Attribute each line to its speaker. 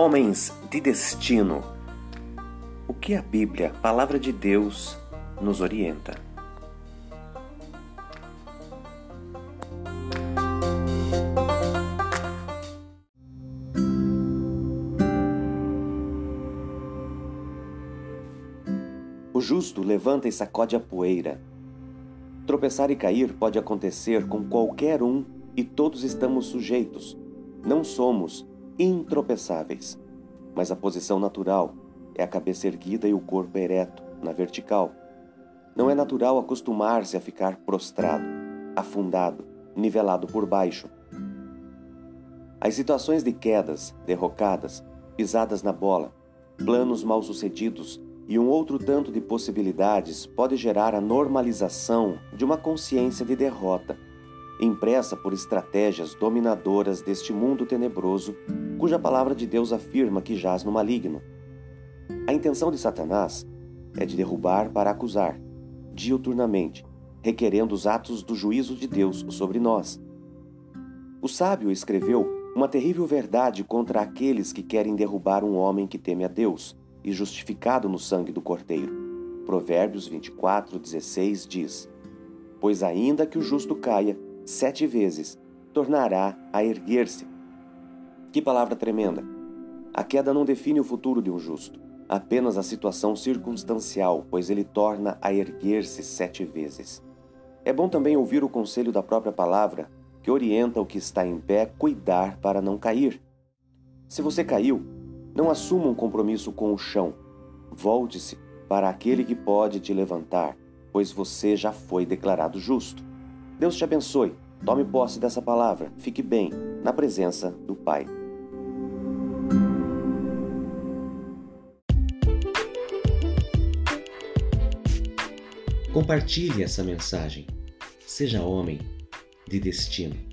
Speaker 1: Homens de destino. O que a Bíblia, palavra de Deus, nos orienta? O justo levanta e sacode a poeira. Tropeçar e cair pode acontecer com qualquer um e todos estamos sujeitos. Não somos intropeçáveis. Mas a posição natural é a cabeça erguida e o corpo ereto, na vertical. Não é natural acostumar-se a ficar prostrado, afundado, nivelado por baixo. As situações de quedas, derrocadas, pisadas na bola, planos mal sucedidos e um outro tanto de possibilidades pode gerar a normalização de uma consciência de derrota impressa por estratégias dominadoras deste mundo tenebroso, cuja palavra de Deus afirma que jaz no maligno. A intenção de Satanás é de derrubar para acusar, diuturnamente, requerendo os atos do juízo de Deus sobre nós. O sábio escreveu uma terrível verdade contra aqueles que querem derrubar um homem que teme a Deus e justificado no sangue do Cordeiro. Provérbios 24, 16 diz: Pois ainda que o justo caia, sete vezes, tornará a erguer-se. Que palavra tremenda! A queda não define o futuro de um justo, apenas a situação circunstancial, pois ele torna a erguer-se sete vezes. É bom também ouvir o conselho da própria palavra, que orienta o que está em pé cuidar para não cair. Se você caiu, não assuma um compromisso com o chão. Volte-se para aquele que pode te levantar, pois você já foi declarado justo. Deus te abençoe. Tome posse dessa palavra. Fique bem na presença do Pai.
Speaker 2: Compartilhe essa mensagem. Seja homem de destino.